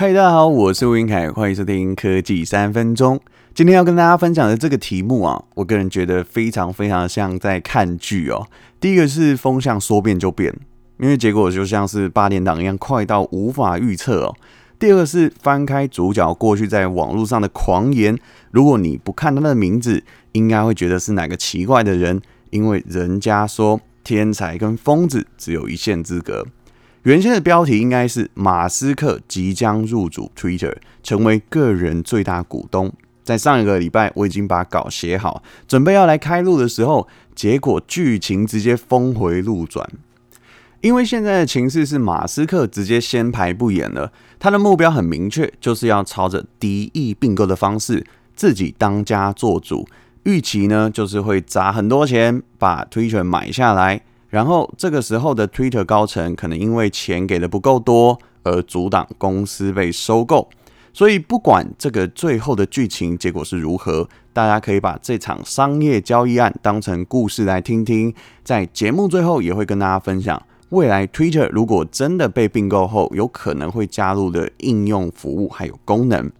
嗨，大家好，我是吴云凯，欢迎收听科技三分钟。今天要跟大家分享的这个题目啊，我个人觉得非常非常像在看剧哦。第一个是风向说变就变，因为结果就像是八点档一样，快到无法预测哦。第二个是翻开主角过去在网络上的狂言，如果你不看他的名字，应该会觉得是哪个奇怪的人，因为人家说天才跟疯子只有一线之隔。原先的标题应该是马斯克即将入主 Twitter，成为个人最大股东。在上一个礼拜，我已经把稿写好，准备要来开录的时候，结果剧情直接峰回路转。因为现在的情势是马斯克直接先排不演了，他的目标很明确，就是要朝着敌意并购的方式，自己当家做主。预期呢，就是会砸很多钱把 Twitter 买下来。然后这个时候的 Twitter 高层可能因为钱给的不够多而阻挡公司被收购，所以不管这个最后的剧情结果是如何，大家可以把这场商业交易案当成故事来听听。在节目最后也会跟大家分享，未来 Twitter 如果真的被并购后，有可能会加入的应用服务还有功能。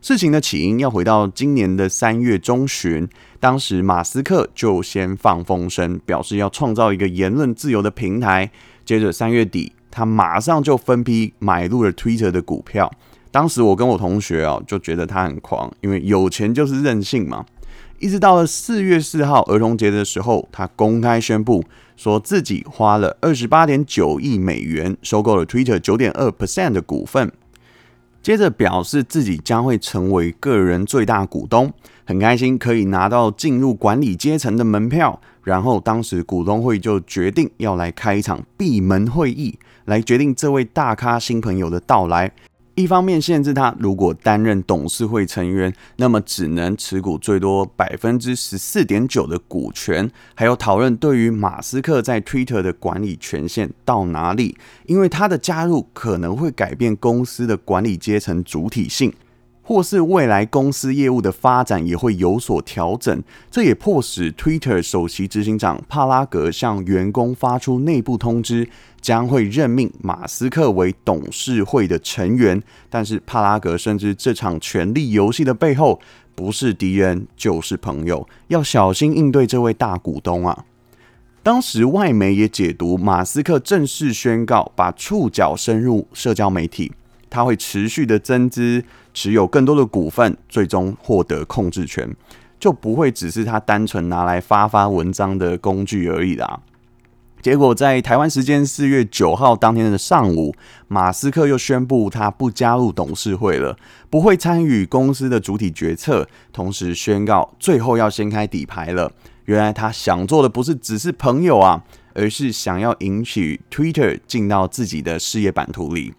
事情的起因要回到今年的三月中旬，当时马斯克就先放风声，表示要创造一个言论自由的平台。接着三月底，他马上就分批买入了 Twitter 的股票。当时我跟我同学啊，就觉得他很狂，因为有钱就是任性嘛。一直到了四月四号儿童节的时候，他公开宣布说自己花了二十八点九亿美元收购了 Twitter 九点二 percent 的股份。接着表示自己将会成为个人最大股东，很开心可以拿到进入管理阶层的门票。然后当时股东会就决定要来开一场闭门会议，来决定这位大咖新朋友的到来。一方面限制他，如果担任董事会成员，那么只能持股最多百分之十四点九的股权。还有讨论对于马斯克在 Twitter 的管理权限到哪里，因为他的加入可能会改变公司的管理阶层主体性。或是未来公司业务的发展也会有所调整，这也迫使 Twitter 首席执行长帕拉格向员工发出内部通知，将会任命马斯克为董事会的成员。但是帕拉格深知这场权力游戏的背后不是敌人就是朋友，要小心应对这位大股东啊。当时外媒也解读马斯克正式宣告把触角伸入社交媒体。他会持续的增资，持有更多的股份，最终获得控制权，就不会只是他单纯拿来发发文章的工具而已啦。结果在台湾时间四月九号当天的上午，马斯克又宣布他不加入董事会了，不会参与公司的主体决策，同时宣告最后要掀开底牌了。原来他想做的不是只是朋友啊，而是想要引起 Twitter 进到自己的事业版图里。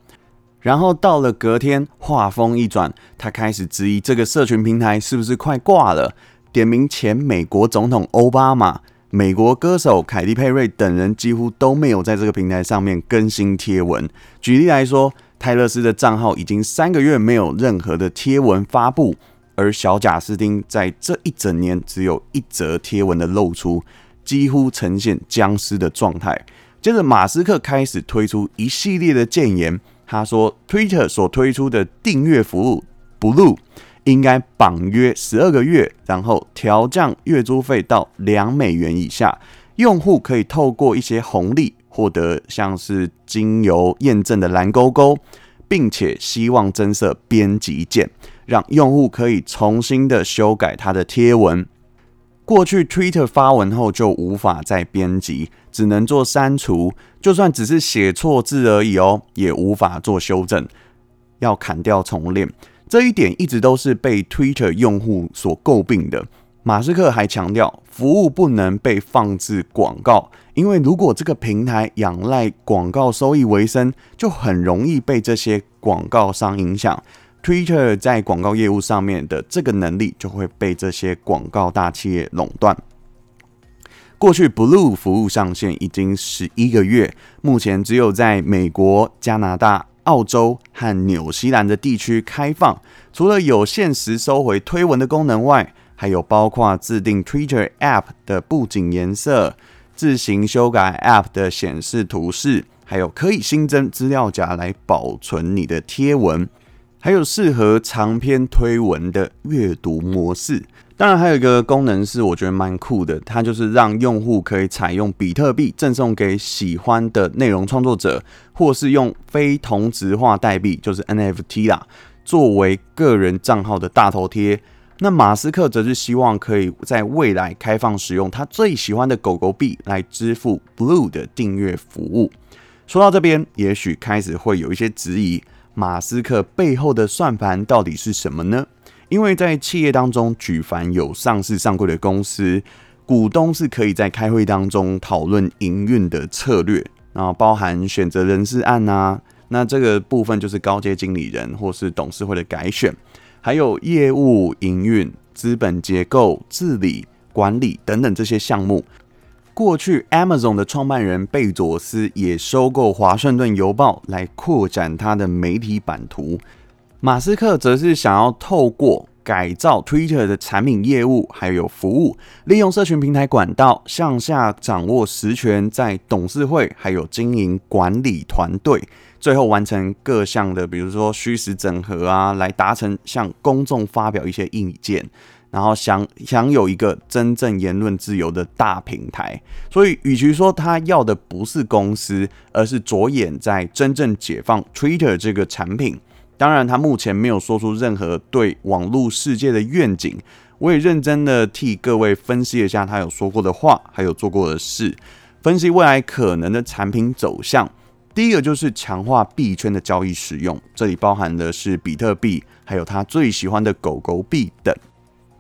然后到了隔天，话锋一转，他开始质疑这个社群平台是不是快挂了，点名前美国总统奥巴马、美国歌手凯蒂·佩瑞等人几乎都没有在这个平台上面更新贴文。举例来说，泰勒斯的账号已经三个月没有任何的贴文发布，而小贾斯汀在这一整年只有一则贴文的露出，几乎呈现僵尸的状态。接着，马斯克开始推出一系列的建言。他说，Twitter 所推出的订阅服务 Blue 应该绑约十二个月，然后调降月租费到两美元以下。用户可以透过一些红利获得像是经由验证的蓝勾勾，并且希望增设编辑键，让用户可以重新的修改他的贴文。过去 Twitter 发文后就无法再编辑，只能做删除，就算只是写错字而已哦，也无法做修正，要砍掉重练。这一点一直都是被 Twitter 用户所诟病的。马斯克还强调，服务不能被放置广告，因为如果这个平台仰赖广告收益为生，就很容易被这些广告商影响。Twitter 在广告业务上面的这个能力就会被这些广告大企业垄断。过去 Blue 服务上线已经十一个月，目前只有在美国、加拿大、澳洲和纽西兰的地区开放。除了有限时收回推文的功能外，还有包括自定 Twitter App 的布景颜色、自行修改 App 的显示图示，还有可以新增资料夹来保存你的贴文。还有适合长篇推文的阅读模式。当然，还有一个功能是我觉得蛮酷的，它就是让用户可以采用比特币赠送给喜欢的内容创作者，或是用非同质化代币，就是 NFT 啦，作为个人账号的大头贴。那马斯克则是希望可以在未来开放使用他最喜欢的狗狗币来支付 Blue 的订阅服务。说到这边，也许开始会有一些质疑，马斯克背后的算盘到底是什么呢？因为在企业当中，举凡有上市上柜的公司，股东是可以在开会当中讨论营运的策略，然后包含选择人事案啊，那这个部分就是高阶经理人或是董事会的改选。还有业务营运、资本结构、治理、管理等等这些项目。过去，Amazon 的创办人贝佐斯也收购《华盛顿邮报》来扩展他的媒体版图。马斯克则是想要透过改造 Twitter 的产品业务还有服务，利用社群平台管道向下掌握实权，在董事会还有经营管理团队。最后完成各项的，比如说虚实整合啊，来达成向公众发表一些意见，然后想享有一个真正言论自由的大平台。所以，与其说他要的不是公司，而是着眼在真正解放 Twitter 这个产品。当然，他目前没有说出任何对网络世界的愿景。我也认真的替各位分析一下他有说过的话，还有做过的事，分析未来可能的产品走向。第一个就是强化币圈的交易使用，这里包含的是比特币，还有他最喜欢的狗狗币等。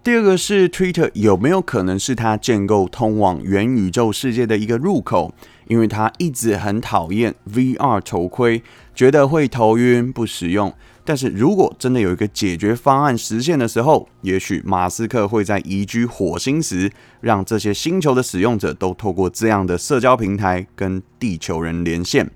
第二个是 Twitter 有没有可能是他建构通往元宇宙世界的一个入口？因为他一直很讨厌 VR 头盔，觉得会头晕不实用。但是如果真的有一个解决方案实现的时候，也许马斯克会在移居火星时，让这些星球的使用者都透过这样的社交平台跟地球人连线。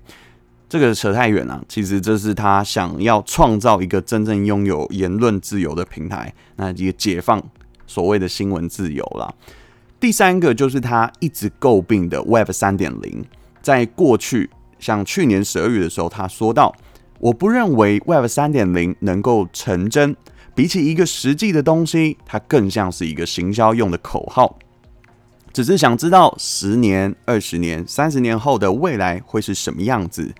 这个扯太远了，其实这是他想要创造一个真正拥有言论自由的平台，那也解放所谓的新闻自由啦。第三个就是他一直诟病的 Web 三点零，在过去像去年十二月的时候，他说到：“我不认为 Web 三点零能够成真，比起一个实际的东西，它更像是一个行销用的口号。只是想知道十年、二十年、三十年后的未来会是什么样子。”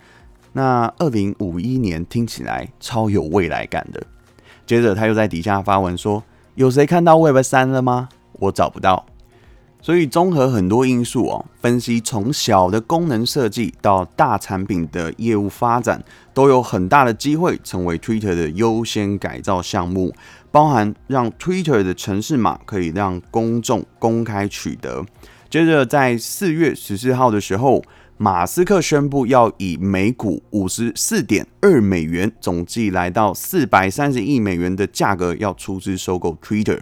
那二零五一年听起来超有未来感的。接着他又在底下发文说：“有谁看到 Web 三了吗？我找不到。”所以综合很多因素哦，分析从小的功能设计到大产品的业务发展，都有很大的机会成为 Twitter 的优先改造项目，包含让 Twitter 的城市码可以让公众公开取得。接着在四月十四号的时候。马斯克宣布要以每股五十四点二美元，总计来到四百三十亿美元的价格，要出资收购 Twitter。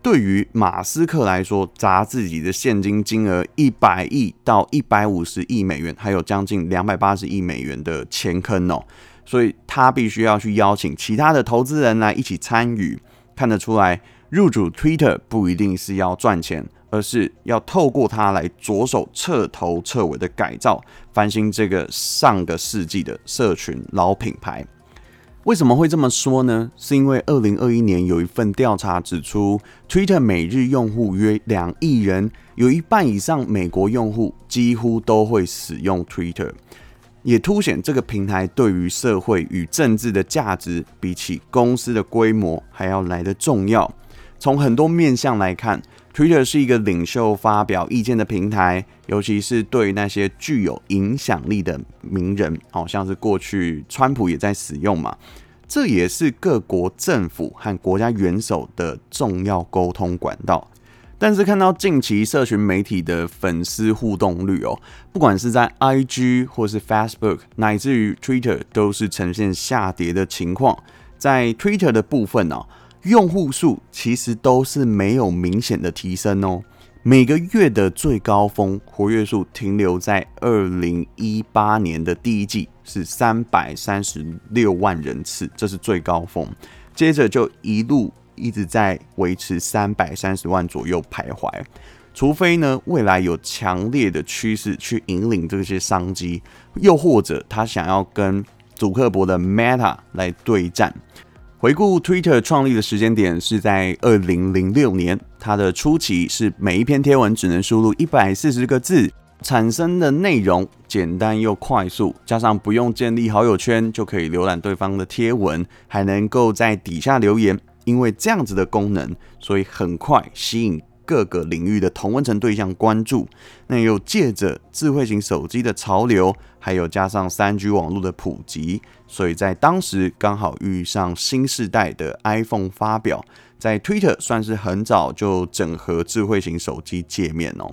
对于马斯克来说，砸自己的现金金额一百亿到一百五十亿美元，还有将近两百八十亿美元的钱坑哦，所以他必须要去邀请其他的投资人来一起参与。看得出来，入主 Twitter 不一定是要赚钱。而是要透过它来着手彻头彻尾的改造，翻新这个上个世纪的社群老品牌。为什么会这么说呢？是因为二零二一年有一份调查指出，Twitter 每日用户约两亿人，有一半以上美国用户几乎都会使用 Twitter，也凸显这个平台对于社会与政治的价值，比起公司的规模还要来得重要。从很多面向来看。Twitter 是一个领袖发表意见的平台，尤其是对那些具有影响力的名人，好像是过去川普也在使用嘛。这也是各国政府和国家元首的重要沟通管道。但是看到近期社群媒体的粉丝互动率哦，不管是在 IG 或是 Facebook，乃至于 Twitter，都是呈现下跌的情况。在 Twitter 的部分呢，用户数其实都是没有明显的提升哦。每个月的最高峰活跃数停留在二零一八年的第一季，是三百三十六万人次，这是最高峰。接着就一路一直在维持三百三十万左右徘徊，除非呢未来有强烈的趋势去引领这些商机，又或者他想要跟祖克伯的 Meta 来对战。回顾 Twitter 创立的时间点是在二零零六年，它的初期是每一篇贴文只能输入一百四十个字，产生的内容简单又快速，加上不用建立好友圈就可以浏览对方的贴文，还能够在底下留言。因为这样子的功能，所以很快吸引各个领域的同温层对象关注。那又借着智慧型手机的潮流，还有加上三 G 网络的普及，所以在当时刚好遇上新世代的 iPhone 发表，在 Twitter 算是很早就整合智慧型手机界面哦。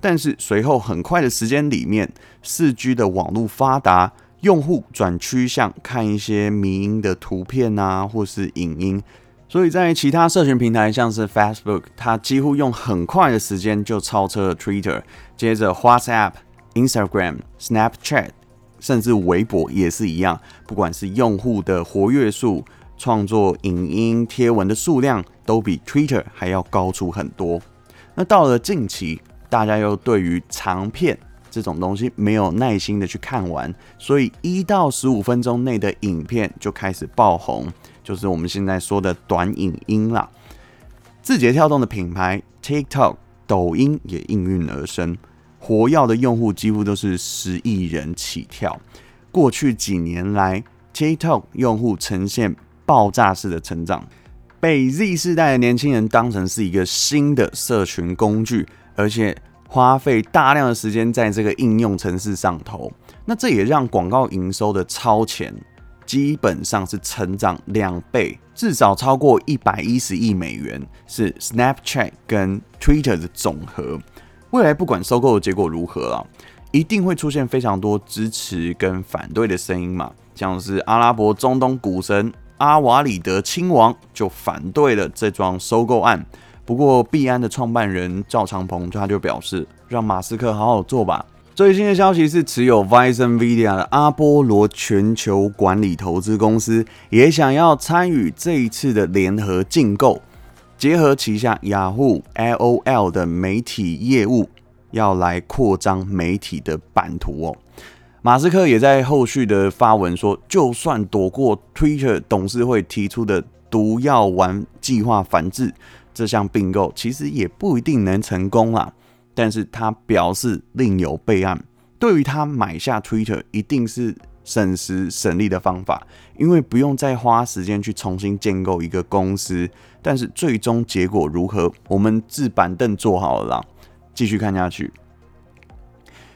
但是随后很快的时间里面，四 G 的网络发达，用户转趋向看一些迷因的图片啊，或是影音。所以在其他社群平台，像是 Facebook，它几乎用很快的时间就超车了 Twitter，接着 WhatsApp、Instagram、Snapchat，甚至微博也是一样。不管是用户的活跃数、创作影音贴文的数量，都比 Twitter 还要高出很多。那到了近期，大家又对于长片这种东西没有耐心的去看完，所以一到十五分钟内的影片就开始爆红。就是我们现在说的短影音啦，字节跳动的品牌 TikTok、抖音也应运而生，活跃的用户几乎都是十亿人起跳。过去几年来，TikTok 用户呈现爆炸式的成长，被 Z 世代的年轻人当成是一个新的社群工具，而且花费大量的时间在这个应用程式上头。那这也让广告营收的超前。基本上是成长两倍，至少超过一百一十亿美元，是 Snapchat 跟 Twitter 的总和。未来不管收购的结果如何啊，一定会出现非常多支持跟反对的声音嘛。像是阿拉伯中东股神阿瓦里德亲王就反对了这桩收购案。不过币安的创办人赵长鹏他就表示，让马斯克好好做吧。最新的消息是，持有 Vice NVIDIA 的阿波罗全球管理投资公司也想要参与这一次的联合竞购，结合旗下雅虎、LOL 的媒体业务，要来扩张媒体的版图哦。马斯克也在后续的发文说，就算躲过 Twitter 董事会提出的毒药丸计划反制，这项并购其实也不一定能成功啦。但是他表示另有备案，对于他买下 Twitter 一定是省时省力的方法，因为不用再花时间去重新建构一个公司。但是最终结果如何，我们置板凳坐好了啦，继续看下去。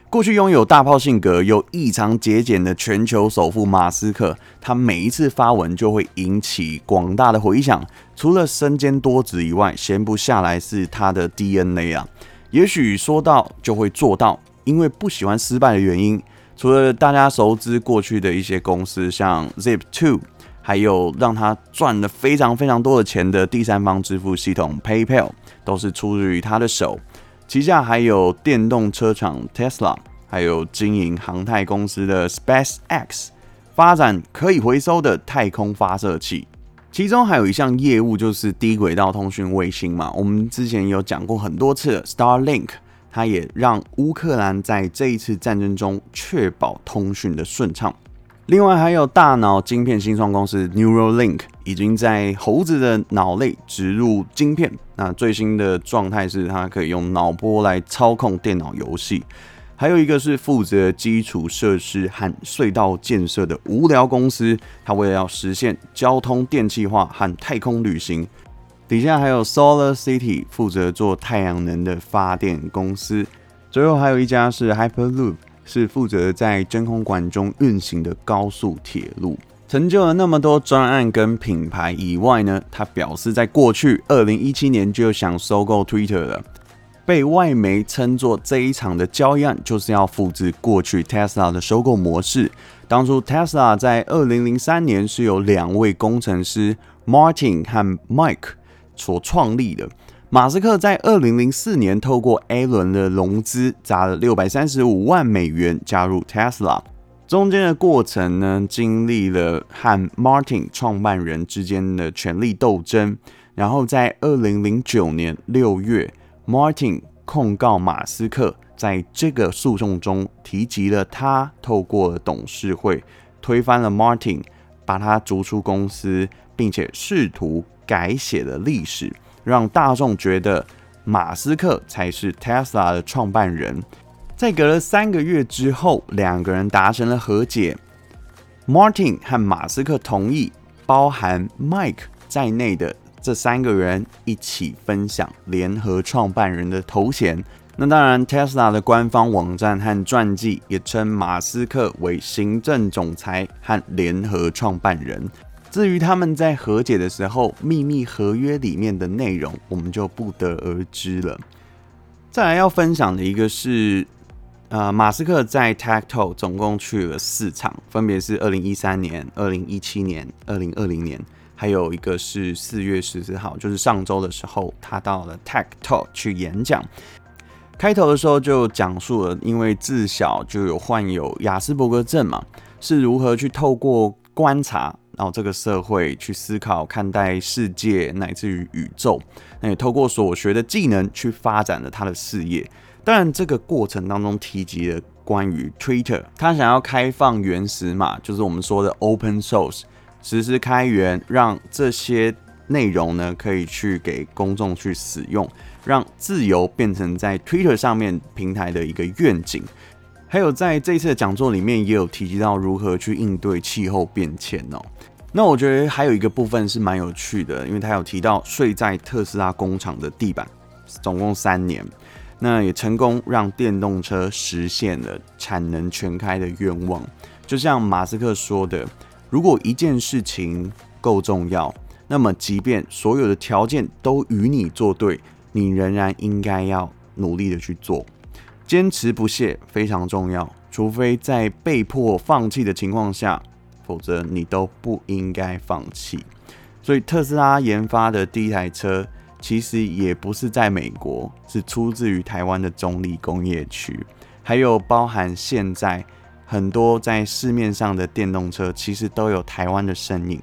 过去拥有大炮性格又异常节俭的全球首富马斯克，他每一次发文就会引起广大的回响。除了身兼多职以外，闲不下来是他的 DNA 啊。也许说到就会做到，因为不喜欢失败的原因，除了大家熟知过去的一些公司，像 Zip2，还有让他赚了非常非常多的钱的第三方支付系统 PayPal，都是出自于他的手。旗下还有电动车厂 Tesla，还有经营航太公司的 SpaceX，发展可以回收的太空发射器。其中还有一项业务就是低轨道通讯卫星嘛，我们之前有讲过很多次，Starlink，它也让乌克兰在这一次战争中确保通讯的顺畅。另外还有大脑晶片新创公司 Neuralink 已经在猴子的脑内植入晶片，那最新的状态是它可以用脑波来操控电脑游戏。还有一个是负责基础设施和隧道建设的无聊公司，它为了要实现交通电气化和太空旅行，底下还有 Solar City 负责做太阳能的发电公司，最后还有一家是 Hyperloop，是负责在真空管中运行的高速铁路。成就了那么多专案跟品牌以外呢，他表示在过去二零一七年就想收购 Twitter 了。被外媒称作这一场的交易案，就是要复制过去 Tesla 的收购模式。当初 Tesla 在二零零三年是由两位工程师 Martin 和 Mike 所创立的。马斯克在二零零四年透过 A 轮的融资，砸了六百三十五万美元加入 Tesla。中间的过程呢，经历了和 Martin 创办人之间的权力斗争，然后在二零零九年六月。Martin 控告马斯克在这个诉讼中提及了他透过董事会推翻了 Martin，把他逐出公司，并且试图改写了历史，让大众觉得马斯克才是 Tesla 的创办人。在隔了三个月之后，两个人达成了和解。Martin 和马斯克同意，包含 Mike 在内的这三个人一起分享联合创办人的头衔。那当然，Tesla 的官方网站和传记也称马斯克为行政总裁和联合创办人。至于他们在和解的时候秘密合约里面的内容，我们就不得而知了。再来要分享的一个是。呃，马斯克在 Tech Talk 总共去了四场，分别是二零一三年、二零一七年、二零二零年，还有一个是四月十四号，就是上周的时候，他到了 Tech Talk 去演讲。开头的时候就讲述了，因为自小就有患有亚斯伯格症嘛，是如何去透过观察，然后这个社会去思考、看待世界，乃至于宇宙，那也透过所学的技能去发展了他的事业。当然，这个过程当中提及了关于 Twitter，他想要开放原始码，就是我们说的 Open Source，实施开源，让这些内容呢可以去给公众去使用，让自由变成在 Twitter 上面平台的一个愿景。还有在这一次的讲座里面也有提及到如何去应对气候变迁哦。那我觉得还有一个部分是蛮有趣的，因为他有提到睡在特斯拉工厂的地板，总共三年。那也成功让电动车实现了产能全开的愿望。就像马斯克说的，如果一件事情够重要，那么即便所有的条件都与你作对，你仍然应该要努力的去做。坚持不懈非常重要，除非在被迫放弃的情况下，否则你都不应该放弃。所以特斯拉研发的第一台车。其实也不是在美国，是出自于台湾的中立工业区，还有包含现在很多在市面上的电动车，其实都有台湾的身影。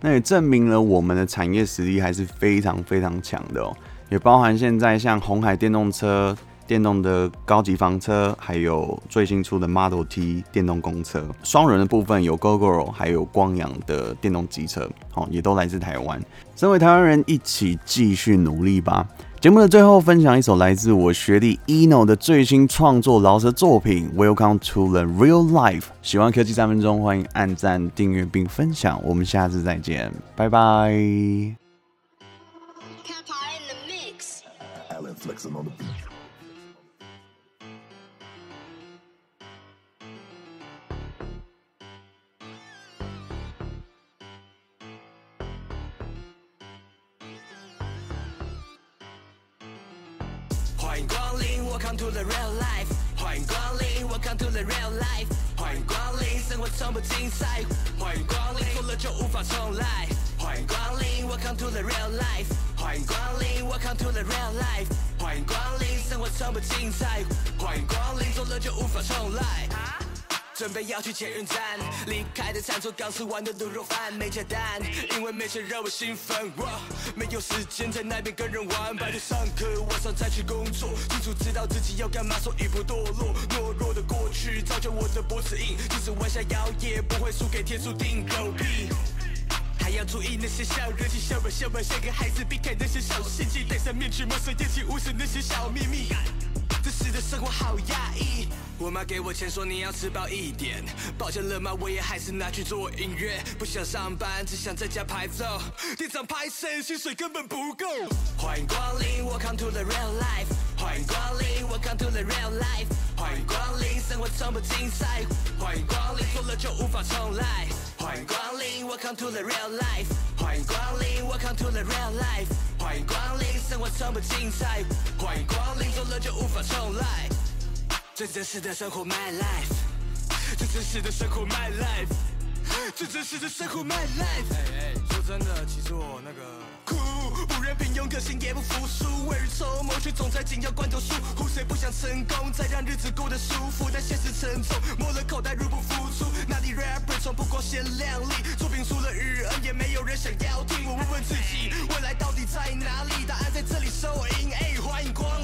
那也证明了我们的产业实力还是非常非常强的哦。也包含现在像红海电动车。电动的高级房车，还有最新出的 Model T 电动公车，双人的部分有 Gogoro，还有光阳的电动机车，哦，也都来自台湾。身为台湾人，一起继续努力吧。节目的最后，分享一首来自我学弟 Eno 的最新创作饶舌作品《Welcome to the Real Life》。喜欢科技三分钟，欢迎按赞、订阅并分享。我们下次再见，拜拜。To the real life。欢迎光临，Welcome to the real life。欢迎光临，生活从不精彩。欢迎光临，错了就无法重来。欢迎光临，Welcome to the real life。欢迎光临，Welcome to the real life。欢迎光临，生活从不精彩。欢迎光临，错了就无法重来。准备要去捷运站，离开的餐桌刚吃完的卤肉饭没加蛋，因为没钱让我兴奋。我没有时间在那边跟人玩，白天上课，晚上再去工作，清楚知道自己要干嘛，所以不堕落。懦弱的过去造就我的脖子硬，即使弯下腰也不会输给天注定狗屁。还要注意那些小人气，小本小本像个孩子，避开那些小心机，戴上面具，蒙上眼睛，无视那些小秘密。这时的生活好压抑。我妈给我钱说你要吃饱一点，抱歉了吗？我也还是拿去做音乐，不想上班，只想在家拍照。店长拍谁？薪水根本不够。欢迎光临，Welcome to the real life。欢迎光临，Welcome to the real life。欢迎光临，生活从不精彩。欢迎光临，错了就无法重来。欢迎光临，Welcome to the real life。欢迎光临，Welcome to the real life。欢迎光临，生活从不精彩。欢迎光临，错了就无法重来。最真实的生活，My life。最真实的生活，My life。最真实的生活，My life。说真的，其实我那个。酷，不认平庸，个性也不服输，未雨绸缪却总在紧要关头输。谁不想成功，再让日子过得舒服，但现实沉重，摸了口袋入不敷出。哪里 rapper 从不光鲜亮丽，作品出了日耳，也没有人想要听。我问问自己，未来到底在哪里？答案在这里，So in，哎，欢迎光。